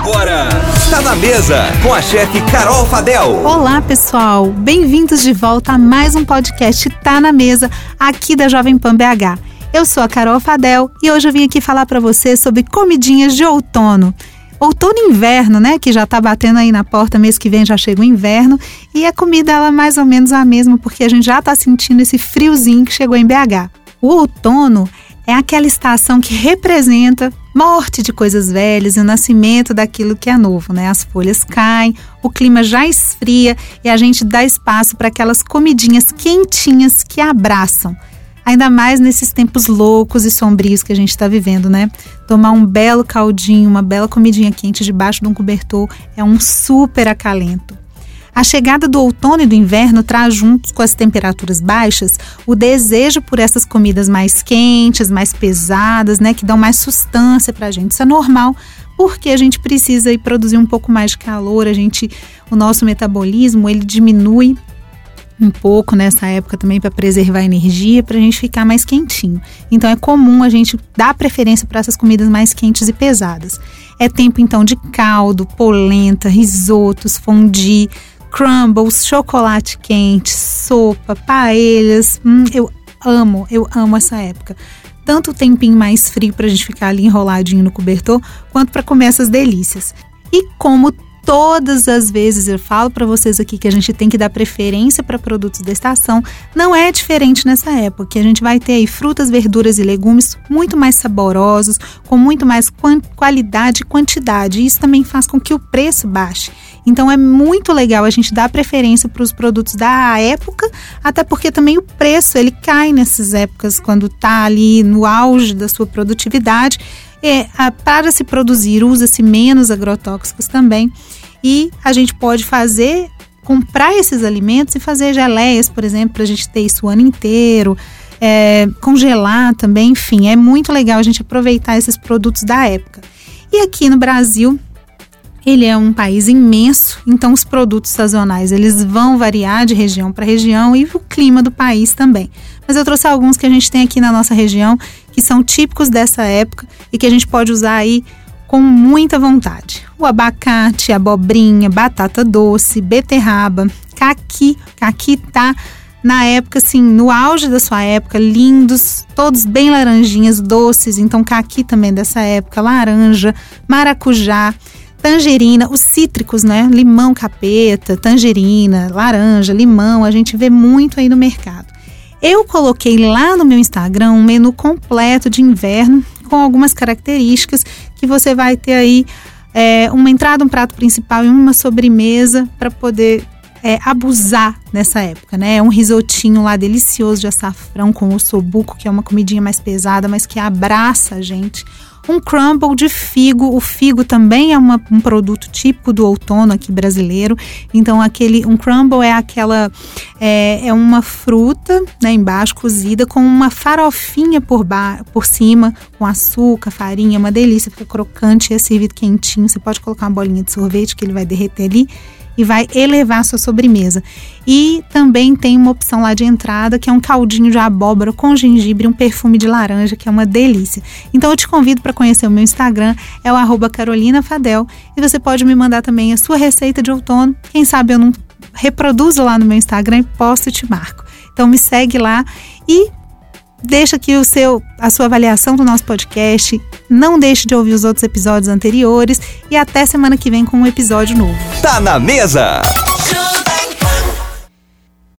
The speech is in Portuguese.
Agora, tá na mesa com a chefe Carol Fadel. Olá, pessoal. Bem-vindos de volta a mais um podcast Tá na Mesa, aqui da Jovem Pan BH. Eu sou a Carol Fadel e hoje eu vim aqui falar para você sobre comidinhas de outono. Outono e inverno, né? Que já tá batendo aí na porta, mês que vem já chega o inverno. E a comida, ela é mais ou menos a mesma, porque a gente já tá sentindo esse friozinho que chegou em BH. O outono é aquela estação que representa morte de coisas velhas e o nascimento daquilo que é novo, né? As folhas caem, o clima já esfria e a gente dá espaço para aquelas comidinhas quentinhas que abraçam. Ainda mais nesses tempos loucos e sombrios que a gente está vivendo, né? Tomar um belo caldinho, uma bela comidinha quente debaixo de um cobertor é um super acalento. A chegada do outono e do inverno traz juntos com as temperaturas baixas o desejo por essas comidas mais quentes, mais pesadas, né, que dão mais sustância para a gente. Isso é normal, porque a gente precisa ir produzir um pouco mais de calor, a gente, o nosso metabolismo ele diminui um pouco nessa época também para preservar a energia, para a gente ficar mais quentinho. Então é comum a gente dar preferência para essas comidas mais quentes e pesadas. É tempo então de caldo, polenta, risotos, fondue, crumbles, chocolate quente, sopa, paelhas. Hum, eu amo, eu amo essa época. Tanto o tempinho mais frio para a gente ficar ali enroladinho no cobertor, quanto para comer essas delícias. E como todas as vezes eu falo para vocês aqui que a gente tem que dar preferência para produtos da estação, não é diferente nessa época, que a gente vai ter aí frutas, verduras e legumes muito mais saborosos, com muito mais qualidade e quantidade. Isso também faz com que o preço baixe. Então é muito legal a gente dar preferência para os produtos da época, até porque também o preço ele cai nessas épocas quando está ali no auge da sua produtividade. É, para se produzir, usa-se menos agrotóxicos também. E a gente pode fazer, comprar esses alimentos e fazer geleias, por exemplo, para a gente ter isso o ano inteiro. É, congelar também, enfim, é muito legal a gente aproveitar esses produtos da época. E aqui no Brasil, ele é um país imenso, então os produtos sazonais eles vão variar de região para região e o clima do país também. Mas eu trouxe alguns que a gente tem aqui na nossa região que são típicos dessa época e que a gente pode usar aí com muita vontade. O abacate, abobrinha, batata doce, beterraba, caqui. Caqui tá na época, assim, no auge da sua época, lindos, todos bem laranjinhas, doces. Então, caqui também dessa época, laranja, maracujá, tangerina, os cítricos, né? Limão capeta, tangerina, laranja, limão, a gente vê muito aí no mercado. Eu coloquei lá no meu Instagram um menu completo de inverno com algumas características que você vai ter aí é, uma entrada, um prato principal e uma sobremesa para poder é, abusar nessa época, né? É um risotinho lá delicioso de açafrão com ossobuco, que é uma comidinha mais pesada, mas que abraça a gente um crumble de figo. O figo também é uma, um produto típico do outono aqui brasileiro. Então, aquele um crumble é aquela é, é uma fruta né, embaixo cozida com uma farofinha por, ba por cima, com açúcar, farinha, uma delícia, fica crocante e é servido quentinho. Você pode colocar uma bolinha de sorvete que ele vai derreter ali e vai elevar sua sobremesa. E também tem uma opção lá de entrada que é um caldinho de abóbora com gengibre um perfume de laranja, que é uma delícia. Então eu te convido para conhecer o meu Instagram, é o carolinafadel, e você pode me mandar também a sua receita de outono. Quem sabe eu não reproduzo lá no meu Instagram e posto e te marco. Então me segue lá e deixa aqui o seu, a sua avaliação do nosso podcast. Não deixe de ouvir os outros episódios anteriores e até semana que vem com um episódio novo. Tá na mesa!